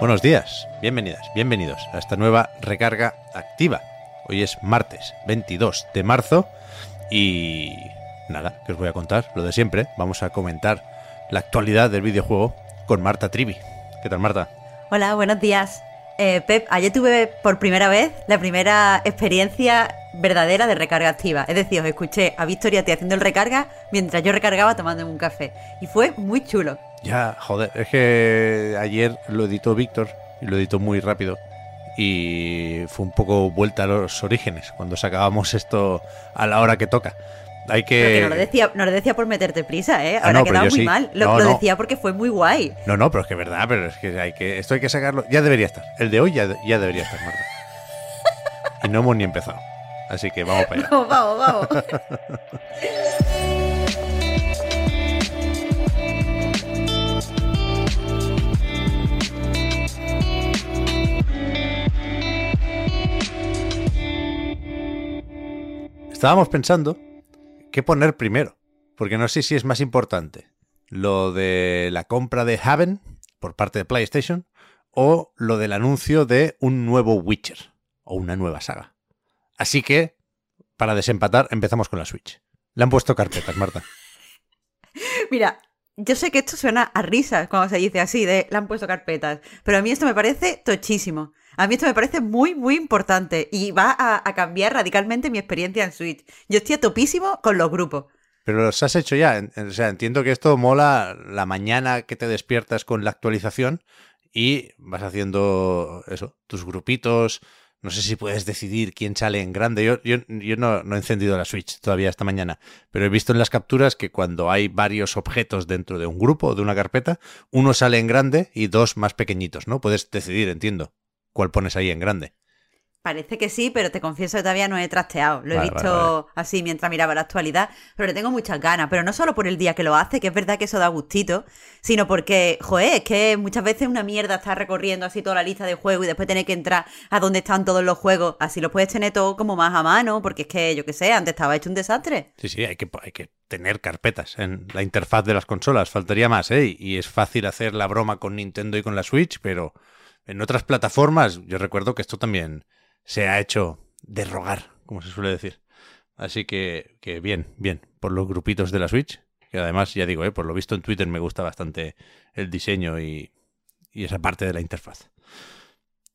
Buenos días, bienvenidas, bienvenidos a esta nueva recarga activa. Hoy es martes 22 de marzo y nada, que os voy a contar lo de siempre. Vamos a comentar la actualidad del videojuego con Marta Trivi. ¿Qué tal, Marta? Hola, buenos días. Eh, Pep, ayer tuve por primera vez la primera experiencia verdadera de recarga activa. Es decir, os escuché a Victoria te haciendo el recarga mientras yo recargaba tomándome un café. Y fue muy chulo. Ya, joder, es que ayer lo editó Víctor y lo editó muy rápido. Y fue un poco vuelta a los orígenes cuando sacábamos esto a la hora que toca. Hay que... Pero que no lo decía, no lo decía por meterte prisa, ¿eh? Ah, Ahora no, ha quedado muy sí. mal. Lo, No, lo no. decía porque fue muy guay. No, no, pero es que es verdad, pero es que hay que esto hay que sacarlo. Ya debería estar. El de hoy ya, ya debería estar, Marta. Y no hemos ni empezado. Así que vamos para allá. Vamos, vamos, vamos. Estábamos pensando qué poner primero, porque no sé si es más importante lo de la compra de Haven por parte de PlayStation o lo del anuncio de un nuevo Witcher o una nueva saga. Así que, para desempatar, empezamos con la Switch. Le han puesto carpetas, Marta. Mira, yo sé que esto suena a risas cuando se dice así, de le han puesto carpetas, pero a mí esto me parece tochísimo. A mí esto me parece muy, muy importante y va a, cambiar radicalmente mi experiencia en Switch. Yo estoy a topísimo con los grupos. Pero los has hecho ya. O sea, entiendo que esto mola la mañana que te despiertas con la actualización y vas haciendo eso, tus grupitos. No sé si puedes decidir quién sale en grande. Yo, yo, yo no, no he encendido la Switch todavía esta mañana, pero he visto en las capturas que cuando hay varios objetos dentro de un grupo o de una carpeta, uno sale en grande y dos más pequeñitos, ¿no? Puedes decidir, entiendo, cuál pones ahí en grande. Parece que sí, pero te confieso que todavía no he trasteado. Lo he visto vale, vale. así mientras miraba la actualidad, pero le tengo muchas ganas. Pero no solo por el día que lo hace, que es verdad que eso da gustito, sino porque, joder, es que muchas veces es una mierda estar recorriendo así toda la lista de juegos y después tener que entrar a donde están todos los juegos. Así lo puedes tener todo como más a mano, porque es que, yo qué sé, antes estaba hecho un desastre. Sí, sí, hay que, hay que tener carpetas en la interfaz de las consolas. Faltaría más, ¿eh? Y es fácil hacer la broma con Nintendo y con la Switch, pero en otras plataformas yo recuerdo que esto también se ha hecho de rogar, como se suele decir. Así que, que bien, bien, por los grupitos de la Switch, que además, ya digo, ¿eh? por lo visto en Twitter me gusta bastante el diseño y, y esa parte de la interfaz.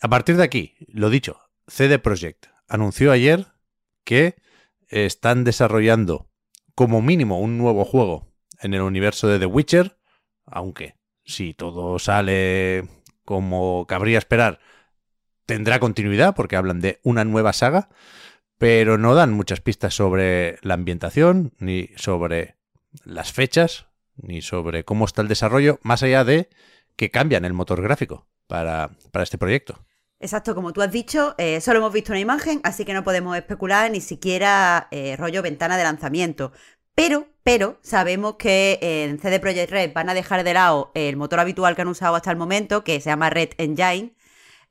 A partir de aquí, lo dicho, CD Projekt anunció ayer que están desarrollando como mínimo un nuevo juego en el universo de The Witcher, aunque si todo sale como cabría esperar, tendrá continuidad porque hablan de una nueva saga, pero no dan muchas pistas sobre la ambientación, ni sobre las fechas, ni sobre cómo está el desarrollo, más allá de que cambian el motor gráfico para, para este proyecto. Exacto, como tú has dicho, eh, solo hemos visto una imagen, así que no podemos especular ni siquiera eh, rollo ventana de lanzamiento. Pero, pero, sabemos que en CD Projekt Red van a dejar de lado el motor habitual que han usado hasta el momento, que se llama Red Engine.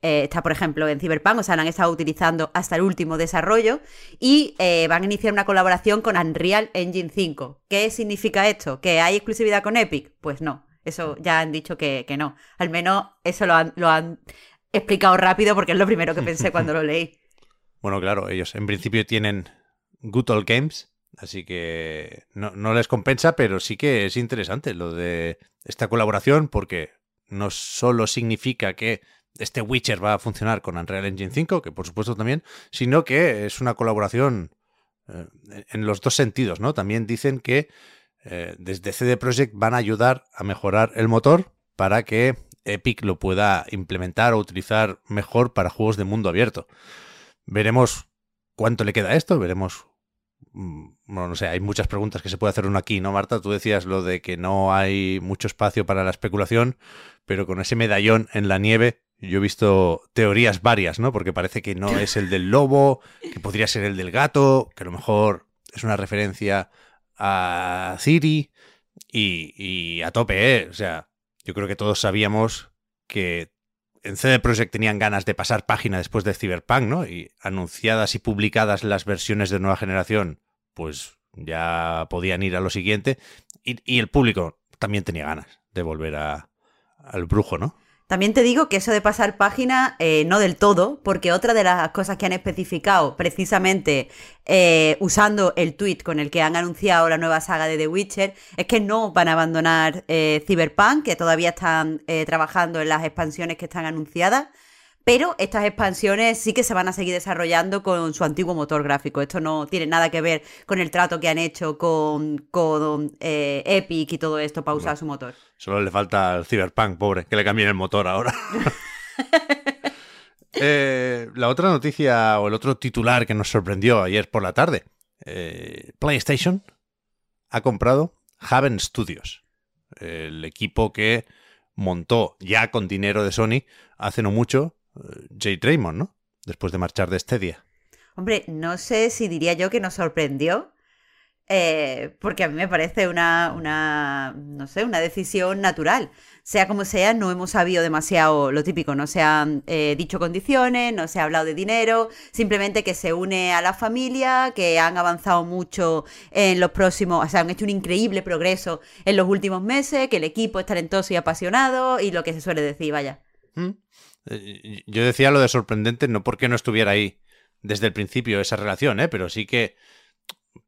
Eh, está, por ejemplo, en Cyberpunk, o sea, la han estado utilizando hasta el último desarrollo. Y eh, van a iniciar una colaboración con Unreal Engine 5. ¿Qué significa esto? ¿Que hay exclusividad con Epic? Pues no. Eso ya han dicho que, no. Al menos eso lo han, lo han explicado rápido porque es lo primero que pensé cuando lo leí. Bueno, claro, ellos en principio tienen Good Old Games, así que no, no les compensa, pero sí que es interesante lo de esta colaboración porque no solo significa que este Witcher va a funcionar con Unreal Engine 5, que por supuesto también, sino que es una colaboración eh, en los dos sentidos, ¿no? También dicen que eh, desde CD Projekt van a ayudar a mejorar el motor para que Epic lo pueda implementar o utilizar mejor para juegos de mundo abierto. Veremos cuánto le queda a esto, veremos bueno, no sé, hay muchas preguntas que se puede hacer uno aquí, ¿no, Marta? Tú decías lo de que no hay mucho espacio para la especulación, pero con ese medallón en la nieve, yo he visto teorías varias, ¿no? Porque parece que no es el del lobo, que podría ser el del gato, que a lo mejor es una referencia a Ciri y, y a tope, ¿eh? O sea, yo creo que todos sabíamos que en CD Projekt tenían ganas de pasar página después de Cyberpunk, ¿no? Y anunciadas y publicadas las versiones de nueva generación, pues ya podían ir a lo siguiente. Y, y el público también tenía ganas de volver a, al brujo, ¿no? También te digo que eso de pasar página, eh, no del todo, porque otra de las cosas que han especificado, precisamente eh, usando el tweet con el que han anunciado la nueva saga de The Witcher, es que no van a abandonar eh, Cyberpunk, que todavía están eh, trabajando en las expansiones que están anunciadas. Pero estas expansiones sí que se van a seguir desarrollando con su antiguo motor gráfico. Esto no tiene nada que ver con el trato que han hecho con, con eh, Epic y todo esto para usar su motor. Solo le falta al Cyberpunk, pobre, que le cambien el motor ahora. Eh, la otra noticia o el otro titular que nos sorprendió ayer por la tarde. eh, PlayStation ha comprado Haven Studios, el equipo que montó ya con dinero de Sony hace no mucho eh, Jay Draymond, ¿no? Después de marchar de Stadia. Hombre, no sé si diría yo que nos sorprendió, eh, porque a mí me parece una, una, no sé, una decisión natural. Sea como sea, no hemos sabido demasiado lo típico, no se han eh, dicho condiciones, no se ha hablado de dinero, simplemente que se une a la familia, que han avanzado mucho en los próximos, o sea, han hecho un increíble progreso en los últimos meses, que el equipo es talentoso y apasionado y lo que se suele decir, vaya. ¿Mm? Eh, Yo decía lo de sorprendente no porque no estuviera ahí desde el principio esa relación, ¿eh? pero sí que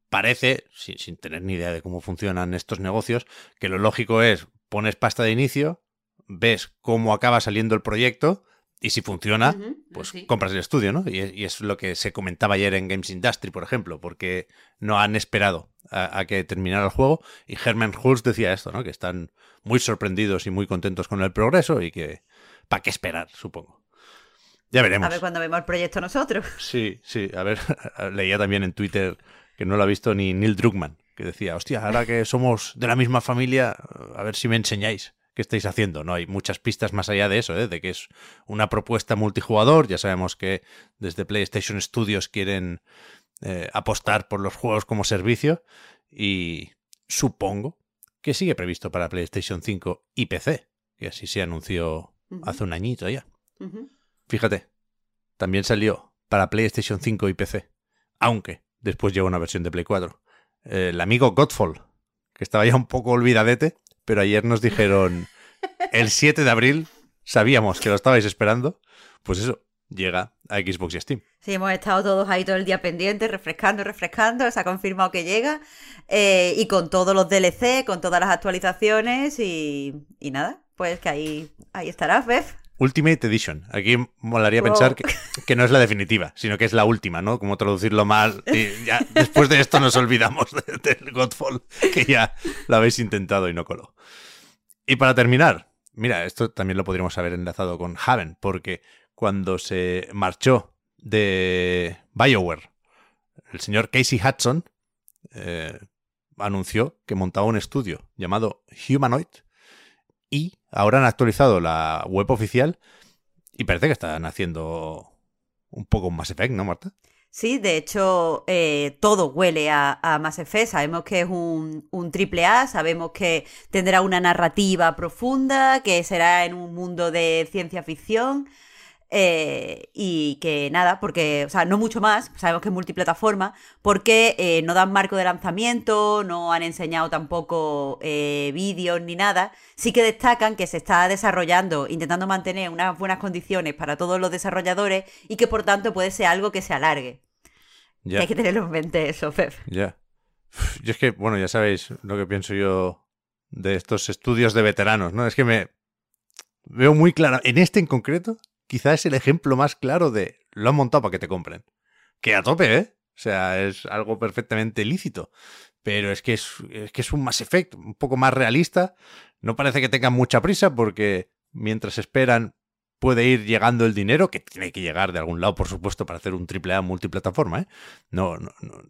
parece, sin, sin tener ni idea de cómo funcionan estos negocios, que lo lógico es pones pasta de inicio, ves cómo acaba saliendo el proyecto y si funciona, pues sí. compras el estudio, ¿no? Y, es- y es lo que se comentaba ayer en Games Industry, por ejemplo, porque no han esperado a, a que terminara el juego. Y Herman Hulst decía esto, ¿no? Que están muy sorprendidos y muy contentos con el progreso y que, ¿para qué esperar, supongo? Ya veremos. A ver cuando vemos el proyecto nosotros. Sí, sí, a ver, leía también en Twitter que no lo ha visto ni Neil Druckmann, que decía, hostia, ahora que somos de la misma familia, a ver si me enseñáis qué estáis haciendo. No hay muchas pistas más allá de eso, ¿eh? de que es una propuesta multijugador. Ya sabemos que desde PlayStation Studios quieren eh, apostar por los juegos como servicio y supongo que sigue previsto para PlayStation 5 y PC, que así se anunció Hace un añito ya. Fíjate, también salió para PlayStation 5 y PC, aunque después llegó una versión de Play 4. El amigo Godfall, que estaba ya un poco olvidadete, pero ayer nos dijeron el 7 de abril, sabíamos que lo estabais esperando, pues eso, llega a Xbox y Steam. Sí, hemos estado todos ahí todo el día pendientes, refrescando, refrescando, se ha confirmado que llega, eh, y con todos los DLC, con todas las actualizaciones, y, y nada, pues que ahí, ahí estará, Bev. Ultimate Edition. Aquí molaría Wow. pensar que, que no es la definitiva, sino que es la última, ¿no? Como traducirlo mal. Y ya después de esto nos olvidamos de- del Godfall, que ya lo habéis intentado y no coló. Y para terminar, mira, esto también lo podríamos haber enlazado con Haven, porque cuando se marchó de BioWare, el señor Casey Hudson eh, anunció que montaba un estudio llamado Humanoid y ahora han actualizado la web oficial y parece que están haciendo un poco un Mass Effect, ¿no, Marta? Sí, de hecho, eh, todo huele a, a Mass Effect. Sabemos que es un, un triple A, sabemos que tendrá una narrativa profunda, que será en un mundo de ciencia ficción. Eh, y que nada, porque, o sea, no mucho más, sabemos que es multiplataforma, porque eh, no dan marco de lanzamiento, no han enseñado tampoco eh, vídeos ni nada. Sí que destacan que se está desarrollando, intentando mantener unas buenas condiciones para todos los desarrolladores y que por tanto puede ser algo que se alargue. Que hay que tenerlo en mente eso, Pep. ya. Yo es que, bueno, ya sabéis lo que pienso yo de estos estudios de veteranos, ¿no? Es que me veo muy claro, en este en concreto, quizás es el ejemplo más claro de lo han montado para que te compren. Que a tope, ¿eh? O sea, es algo perfectamente lícito. Pero es que es, que es un Mass Effect un poco más realista. No parece que tengan mucha prisa porque mientras esperan puede ir llegando el dinero, que tiene que llegar de algún lado, por supuesto, para hacer un triple A multiplataforma, ¿eh? No, no, no.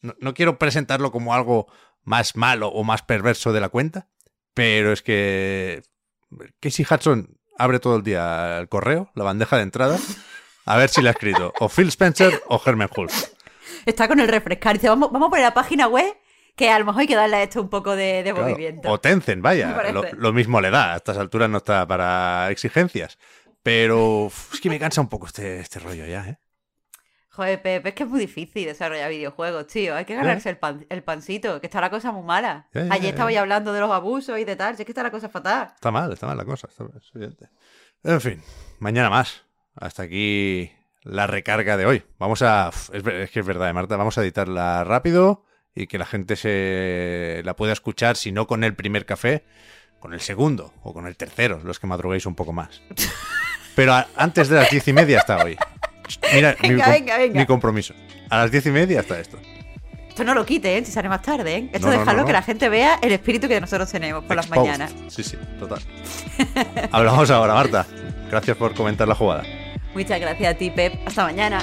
no, no quiero presentarlo como algo más malo o más perverso de la cuenta, pero es que Casey Hudson abre todo el día el correo, la bandeja de entrada, a ver si le ha escrito o Phil Spencer o Herman Hulk. Está con el refrescar. Dice, vamos, vamos a poner la página web que a lo mejor hay que darle a esto un poco de, de Claro, movimiento. O Tencent, vaya, lo, lo mismo le da, a estas alturas no está para exigencias. Pero uf, es que me cansa un poco este, este rollo ya, ¿eh? Joder, Pepe, es que es muy difícil desarrollar videojuegos, tío. Hay que ganarse el, pan- el pancito, que está la cosa muy mala. Ya, ya, Ayer ya. estaba ya hablando de los abusos y de tal, si es que está la cosa fatal. Está mal, está mal la cosa, está- es evidente. En fin, mañana más. Hasta aquí la recarga de hoy. Vamos a. Es, que es verdad, ¿eh, Marta. Vamos a editarla rápido y que la gente se la pueda escuchar, si no con el primer café, con el segundo o con el tercero, los que madruguéis un poco más. Pero a- antes de las diez y media está hoy. Mira, mi, Venga, com- venga, venga. mi compromiso. A las diez y media está esto. Esto no lo quite, ¿eh? Si sale más tarde, ¿eh? Esto No, no, déjalo no, no. que la gente vea el espíritu que nosotros tenemos por las mañanas. Sí, sí, total. Hablamos ahora, Marta. Gracias por comentar la jugada. Muchas gracias a ti, Pep. Hasta mañana.